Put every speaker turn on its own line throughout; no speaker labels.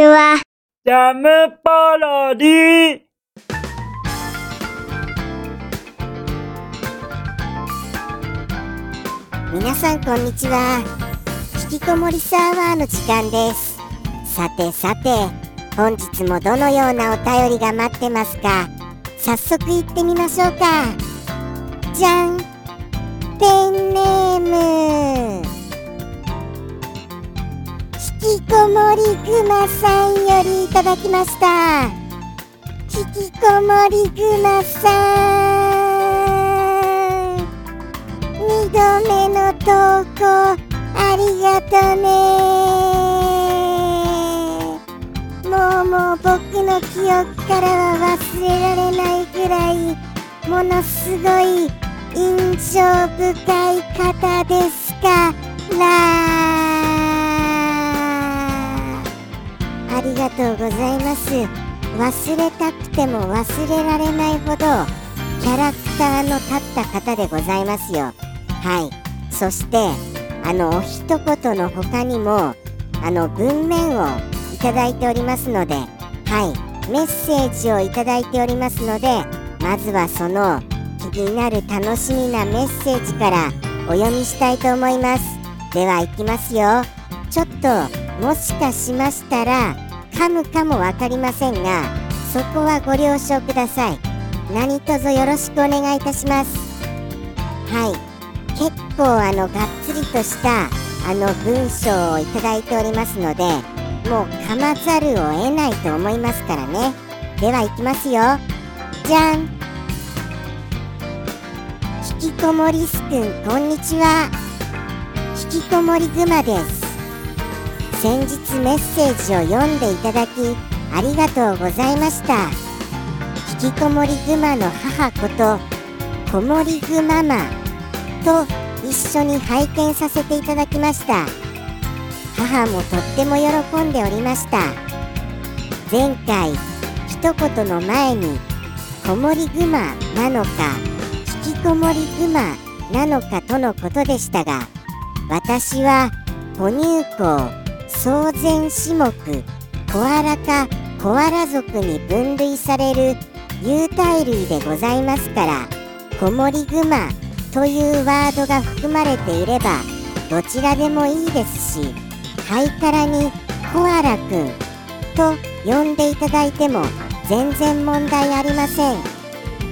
ちは。
ジャムパロディ。
皆さんこんにちは。引きこもりサーバーの時間です。さてさて本日もどのようなお便りが待ってますか？早速行ってみましょうか。じゃん。ペンネーム。引きこもりぐまさんよりいただきました。引きこもりぐまさん。二度目の投稿ありがとね。もうもう僕の記憶からは忘れられないぐらいものすごい印象深い方ですから。ありがとうございます。忘れたくても忘れられないほどキャラクターの立った方でございますよ。はい。そしてあのお一言の他にもあの文面をいただいておりますのではい。メッセージをいただいておりますのでまずはその気になる楽しみなメッセージからお読みしたいと思います。では行きますよ。ちょっともしかしましたら噛むかも分かりませんがそこはご了承ください。何卒よろしくお願いいたします。はい。結構あのがっつりとしたあの文章をいただいておりますのでもう噛まざるを得ないと思いますからね。では行きますよ。じゃん。引きこもりすくんこんにちは。引きこもりぐまです。先日メッセージを読んでいただきありがとうございました。引きこもりグマの母ことこもりぐママと一緒に拝見させていただきました。母もとっても喜んでおりました。前回一言の前にこもりグマなのか引きこもりグマなのかとのことでしたが私は哺乳綱草前種目コアラかコアラ属に分類される有袋類でございますからコモリグマというワードが含まれていればどちらでもいいですしハイカラにコアラくんと呼んでいただいても全然問題ありません。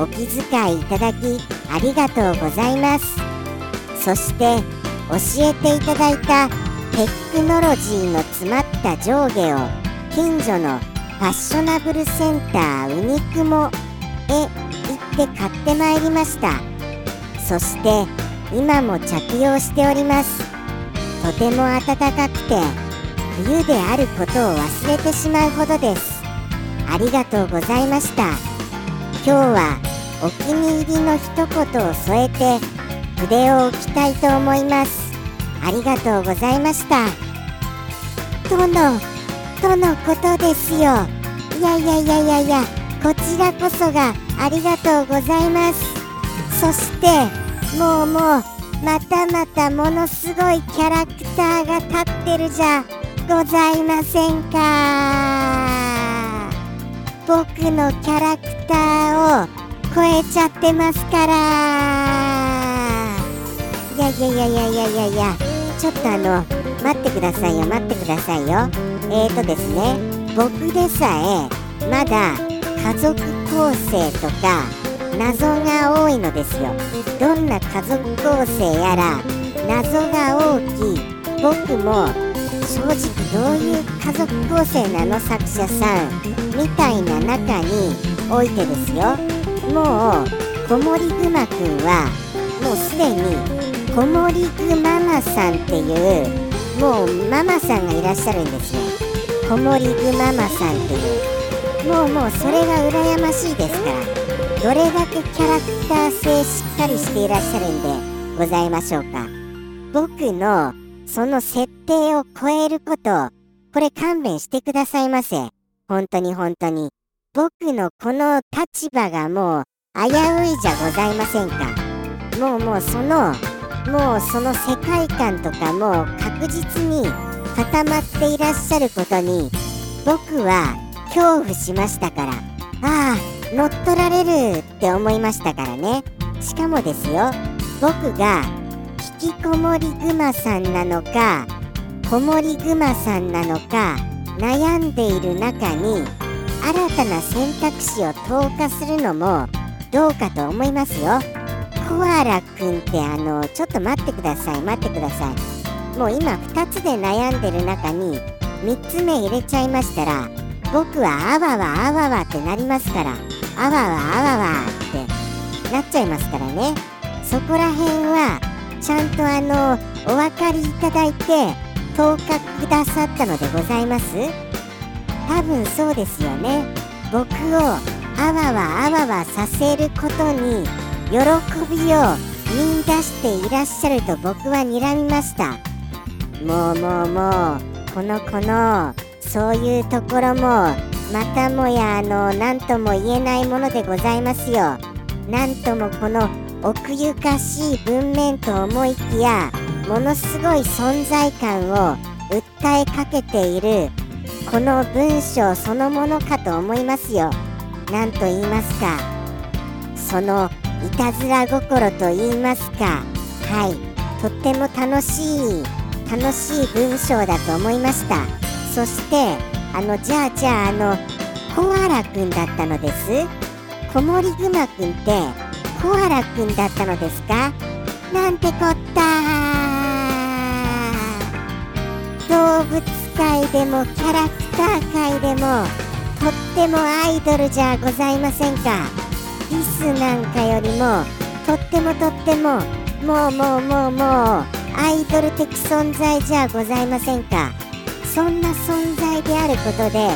お気遣いいただきありがとうございます。そして教えていただいたテクノロジーの詰まった上下を近所のファッショナブルセンターウニクモへ行って買ってまいりました。そして今も着用しております。とても暖かくて冬であることを忘れてしまうほどです。ありがとうございました。今日はお気に入りの一言を添えて筆を置きたいと思います。ありがとうございました。とのとのことですよ。いやいやいやいやいやこちらこそがありがとうございます。そしてもうもうまたまたものすごいキャラクターが立ってるじゃございませんか。僕のキャラクターを超えちゃってますから。いやいやいやいやいやいやいや。ちょっとあの待ってくださいよ待ってくださいよ。えーとですね僕でさえまだ家族構成とか謎が多いのですよ。どんな家族構成やら謎が大きい僕も正直どういう家族構成なの作者さんみたいな中においてですよ。もう子守ぐまくんはもうすでに子守ぐママさんっていうもうママさんがいらっしゃるんですよ。子守ぐママさんっていうもうもうそれが羨ましいですからどれだけキャラクター性しっかりしていらっしゃるんでございましょうか。僕のその設定を超えることこれ勘弁してくださいませ。本当に本当に。僕のこの立場がもう危ういじゃございませんか。もうもうそのもうその世界観とかも確実に固まっていらっしゃることに僕は恐怖しましたから。ああ乗っ取られるって思いましたからね。しかもですよ僕が引きこもりグマさんなのかこもりグマさんなのか悩んでいる中に新たな選択肢を投下するのもどうかと思いますよ。コアラくんってあのちょっと待ってください待ってください。もう今2つで悩んでる中に3つ目入れちゃいましたら僕はあわわあわわってなりますからあわわあわわってなっちゃいますからね。そこら辺はちゃんとあのお分かりいただいて投下くださったのでございます？多分そうですよね。僕をあわわあわわさせることに喜びを見出していらっしゃると僕は睨みました。もうもうもうこの子のそういうところもまたもやあの何とも言えないものでございますよ。なんともこの奥ゆかしい文面と思いきやものすごい存在感を訴えかけているこの文章そのものかと思いますよ。何と言いますか。そのいたずら心と言いますか。はい。とっても楽しい楽しい文章だと思いました。そしてあのじゃあじゃああのコアラくんだったのです？子守グマくんってコアラくんだったのですか？なんてこった動物界でもキャラクター界でもとってもアイドルじゃございませんか。リスなんかよりもとってもとってももうもうもうもうアイドル的存在じゃございませんか？そんな存在であることで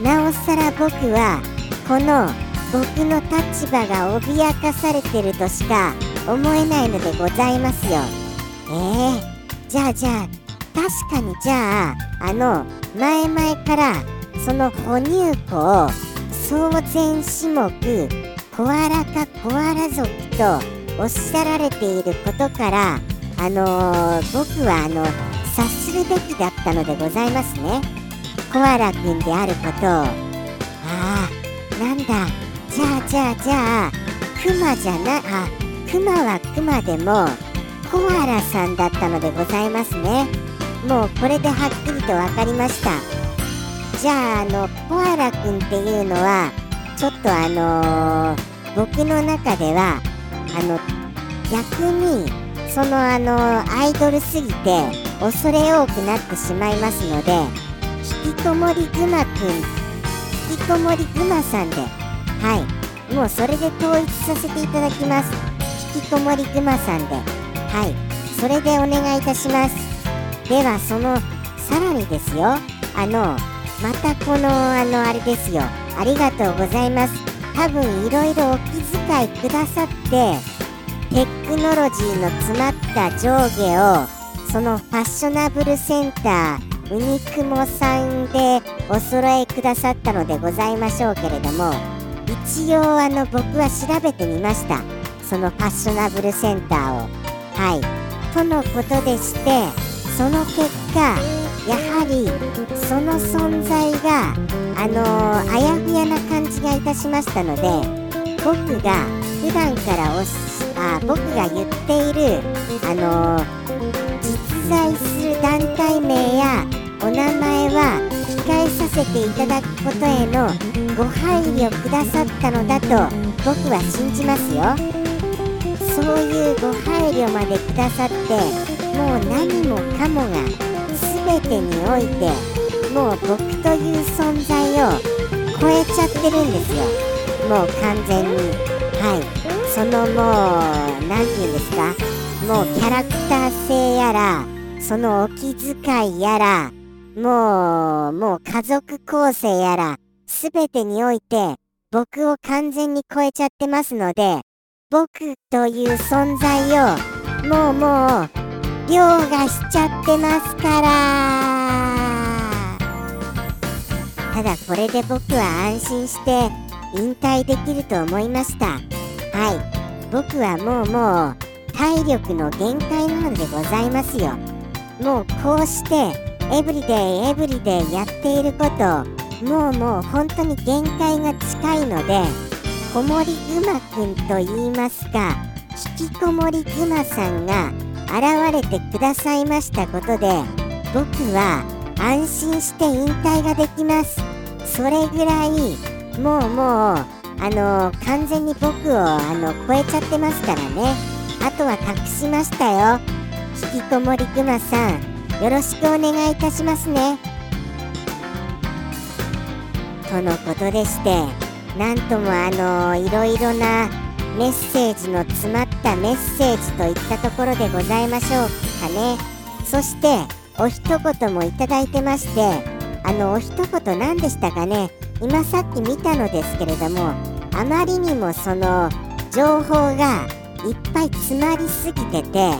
なおさら僕はこの僕の立場が脅かされてるとしか思えないのでございますよ。えー、じゃあじゃあ確かにじゃああの前々からその哺乳庫を総全種目コアラかコアラ族とおっしゃられていることからあのー、僕はあの察するべきだったのでございますね。コアラくんであることを。ああなんだ。じゃあじゃあじゃあクマじゃなあクマはクマでもコアラさんだったのでございますね。もうこれではっきりと分かりました。じゃああのコアラくんっていうのはちょっとあのー、僕の中ではあの逆にそのあのアイドルすぎて恐れ多くなってしまいますので引きこもりグマくん引きこもりグマさんではい。もうそれで統一させていただきます。引きこもりグマさんで。はい。それでお願いいたします。ではそのさらにですよ。あのまたこのあのあれですよ。ありがとうございます。多分いろいろお気遣いくださってテクノロジーの詰まった上下をそのファッショナブルセンターウニクモさんでお揃えくださったのでございましょうけれども一応あの僕は調べてみました。そのファッショナブルセンターを。はい。とのことでしてその結果やはりその存在があのー、あやふやな感じがいたしましたので僕が普段からおしあ僕が言っているあのー、実在する団体名やお名前は控えさせていただくことへのご配慮くださったのだと僕は信じますよ。そういうご配慮までくださってもう何もかもが全てにおいてもう僕という存在を超えちゃってるんですよ。もう完全に。はい。そのもう何て言うんですかもうキャラクター性やらそのお気遣いやらもうもう家族構成やら全てにおいて僕を完全に超えちゃってますので僕という存在をもうもう凌駕しちゃってますから。ただこれで僕は安心して引退できると思いました。はい。僕はもうもう体力の限界なのでございますよ。もうこうしてエブリデイエブリデイやっていることもうもう本当に限界が近いので子守ぐまくんと言いますか引きこもりぐまさんが現れてくださいましたことで僕は安心して引退ができます。それぐらいもうもうあの完全に僕をあの超えちゃってますからね。あとは隠しましたよ。引きこもりくまさんよろしくお願いいたしますね。とのことでしてなんともあのいろいろなメッセージの詰まったメッセージといったところでございましょうかね。そしてお一言もいただいてましてあのお一言何でしたかね。今さっき見たのですけれどもあまりにもその情報がいっぱい詰まりすぎてて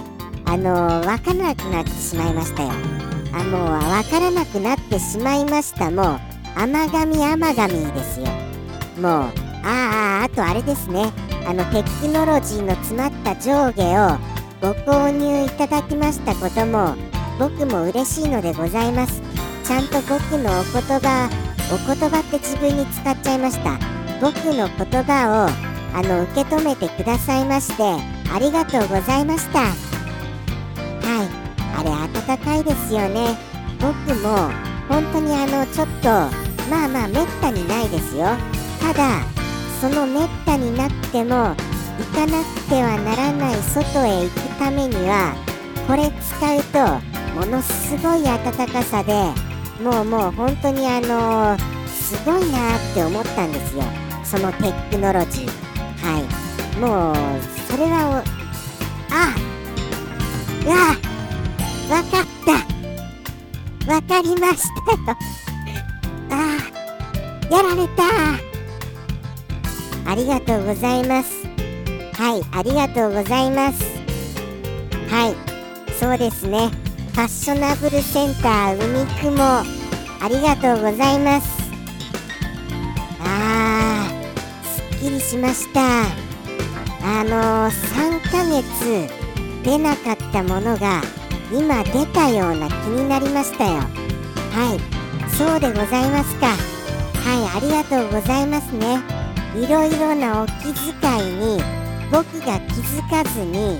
あの分からなくなってしまいましたよ。あもう分からなくなってしまいましたもう甘神甘神ですよ。もうあああとあれですね。あのテクノロジーの詰まった上下をご購入いただきましたことも僕も嬉しいのでございます。ちゃんと僕のお言葉お言葉って自分に使っちゃいました。僕の言葉をあの受け止めてくださいましてありがとうございました。はい。あれ温かいですよね。僕も本当にあのちょっとまあまあめったにないですよ。ただそのめったになくても行かなくてはならない外へ行くためにはこれ使うとものすごい暖かさでもうもう本当にあのー、すごいなって思ったんですよ。そのテクノロジー。はい。もうそれはあうわわかった。わかりましたよあやられた。ありがとうございます。はいありがとうございます。はいそうですね。ファッショナブルセンター海雲ありがとうございます。あーすっきりしました。あのー、3ヶ月出なかったものが今出たような気になりましたよ。はいそうでございますか。はいありがとうございますね。いろいろなお気遣いに僕が気づかずに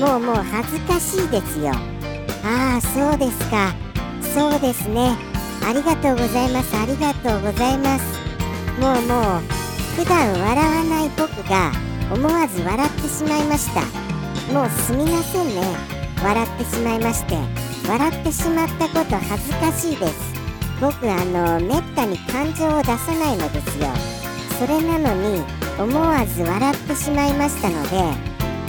もうもう恥ずかしいですよ。ああそうですか。そうですね。ありがとうございます。ありがとうございます。もうもう普段笑わない僕が思わず笑ってしまいました。もうすみませんね。笑ってしまいまして笑ってしまったこと恥ずかしいです。僕あのめったに感情を出さないのですよ。それなのに思わず笑ってしまいましたので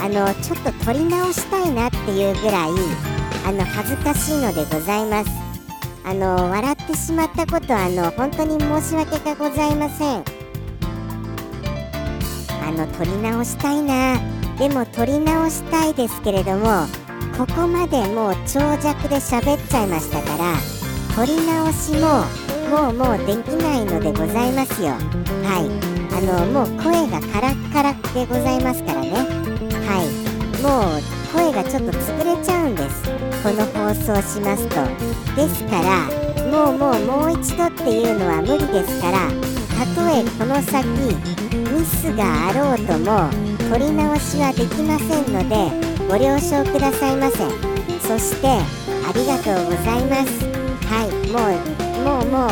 あのちょっと撮り直したいなっていうぐらいあの恥ずかしいのでございます。あの笑ってしまったことあの本当に申し訳がございません。あの撮り直したいな。でも撮り直したいですけれどもここまでもう長尺で喋っちゃいましたから撮り直しももうもうできないのでございますよ。はい。あのもう声がカラッカラでございますからね。はい。もう声がちょっと潰れちゃうんです。この放送しますと。ですからもうもうもう一度っていうのは無理ですからたとえこの先ミスがあろうとも取り直しはできませんのでご了承くださいませ。そしてありがとうございます。はい。もうもうもう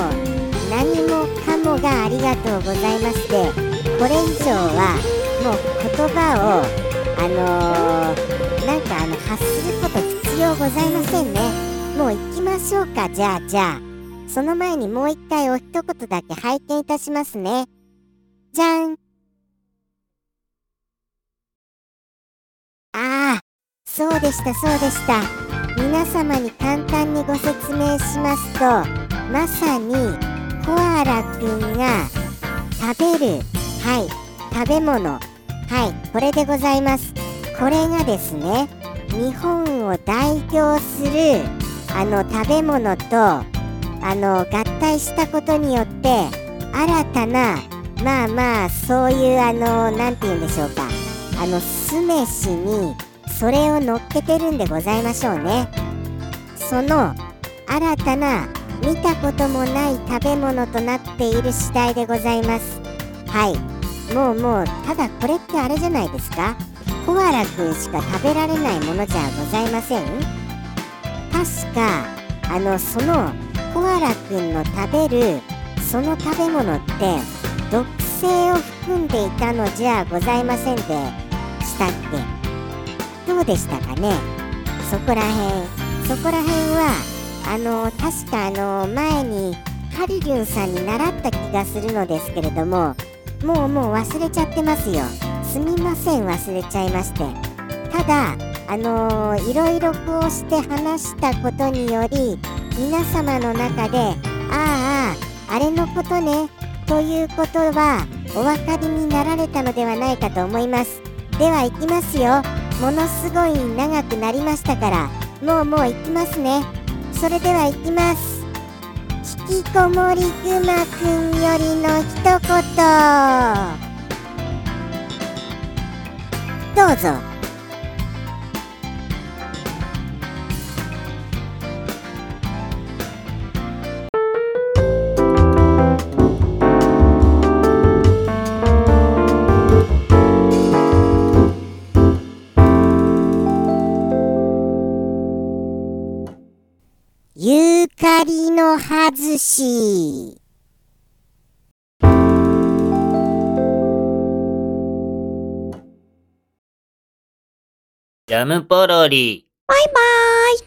何もかもがありがとうございましてこれ以上はもう言葉をあのー、なんかあの発すること必要ございませんね。もう行きましょうか。じゃあじゃあ。その前にもう一回お一言だけ拝見いたしますね。じゃん。ああそうでしたそうでした。皆様に簡単にご説明しますとまさにコアラくんが食べるはい食べ物はいこれでございます。これがですね日本を代表するあの食べ物とあの合体したことによって新たなまあまあそういうあの何て言うんでしょうか。あの酢飯にそれを乗っけてるんでございましょうね。その新たな見たこともない食べ物となっている次第でございます。はい。もうもうただこれってあれじゃないですか。コアラくんしか食べられないものじゃございません。確かあのそのコアラくんの食べるその食べ物って毒性を含んでいたのじゃございませんでしたっけどうでしたかね？そこらへんそこらへんはあの確かあの前にハリリュンさんに習った気がするのですけれどももうもう忘れちゃってますよ。すみません忘れちゃいまして。ただあのー、いろいろこうして話したことにより皆様の中であああれのことねということはお分かりになられたのではないかと思います。では行きますよ。ものすごい長くなりましたからもうもう行きますね。それでは行きます。引きこもりくまくんよりの一言。どうぞ。の外し。
ジャムポロリ。
バイバイ。